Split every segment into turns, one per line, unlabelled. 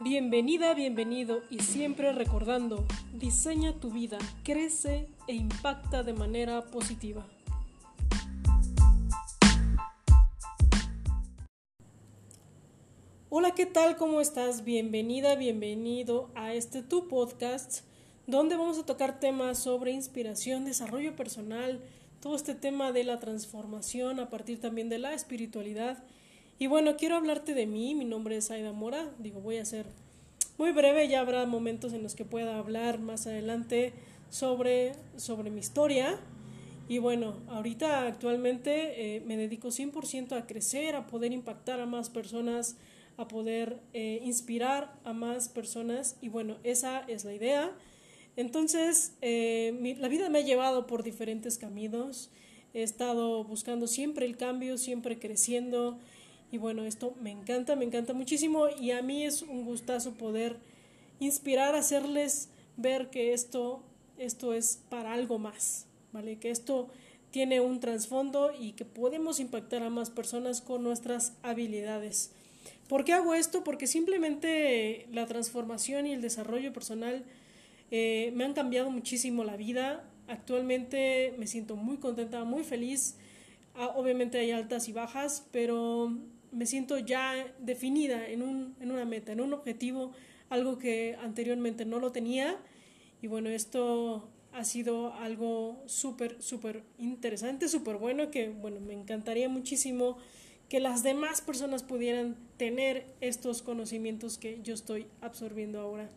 Bienvenida, bienvenido y siempre recordando, diseña tu vida, crece e impacta de manera positiva. Hola, ¿qué tal? ¿Cómo estás? Bienvenida, bienvenido a este tu podcast donde vamos a tocar temas sobre inspiración, desarrollo personal, todo este tema de la transformación a partir también de la espiritualidad. Y bueno, quiero hablarte de mí, mi nombre es Aida Mora, digo, voy a ser muy breve, ya habrá momentos en los que pueda hablar más adelante sobre, sobre mi historia. Y bueno, ahorita actualmente eh, me dedico 100% a crecer, a poder impactar a más personas, a poder eh, inspirar a más personas. Y bueno, esa es la idea. Entonces, eh, la vida me ha llevado por diferentes caminos. He estado buscando siempre el cambio, siempre creciendo. Y bueno, esto me encanta, me encanta muchísimo. Y a mí es un gustazo poder inspirar, hacerles ver que esto, esto es para algo más, ¿vale? Que esto tiene un trasfondo y que podemos impactar a más personas con nuestras habilidades. ¿Por qué hago esto? Porque simplemente la transformación y el desarrollo personal eh, me han cambiado muchísimo la vida. Actualmente me siento muy contenta, muy feliz. Ah, obviamente hay altas y bajas, pero me siento ya definida en, un, en una meta, en un objetivo, algo que anteriormente no lo tenía. Y bueno, esto ha sido algo súper, súper interesante, súper bueno, que bueno, me encantaría muchísimo que las demás personas pudieran tener estos conocimientos que yo estoy absorbiendo ahora.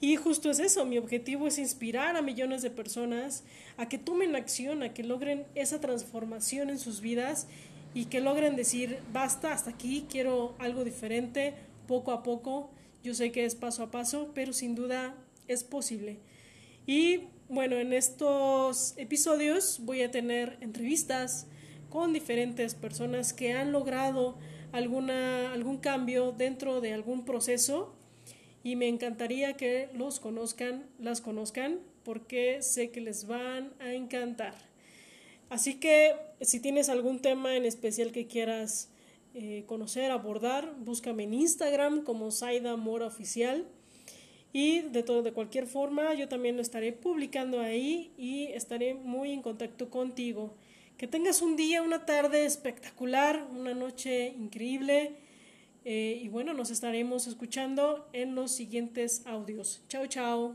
Y justo es eso, mi objetivo es inspirar a millones de personas a que tomen acción, a que logren esa transformación en sus vidas y que logren decir, basta, hasta aquí, quiero algo diferente, poco a poco. Yo sé que es paso a paso, pero sin duda es posible. Y bueno, en estos episodios voy a tener entrevistas con diferentes personas que han logrado alguna, algún cambio dentro de algún proceso y me encantaría que los conozcan, las conozcan, porque sé que les van a encantar. Así que si tienes algún tema en especial que quieras eh, conocer, abordar, búscame en Instagram como Saida Mora Oficial. Y de, todo, de cualquier forma, yo también lo estaré publicando ahí y estaré muy en contacto contigo. Que tengas un día, una tarde espectacular, una noche increíble eh, y bueno, nos estaremos escuchando en los siguientes audios. Chao, chao.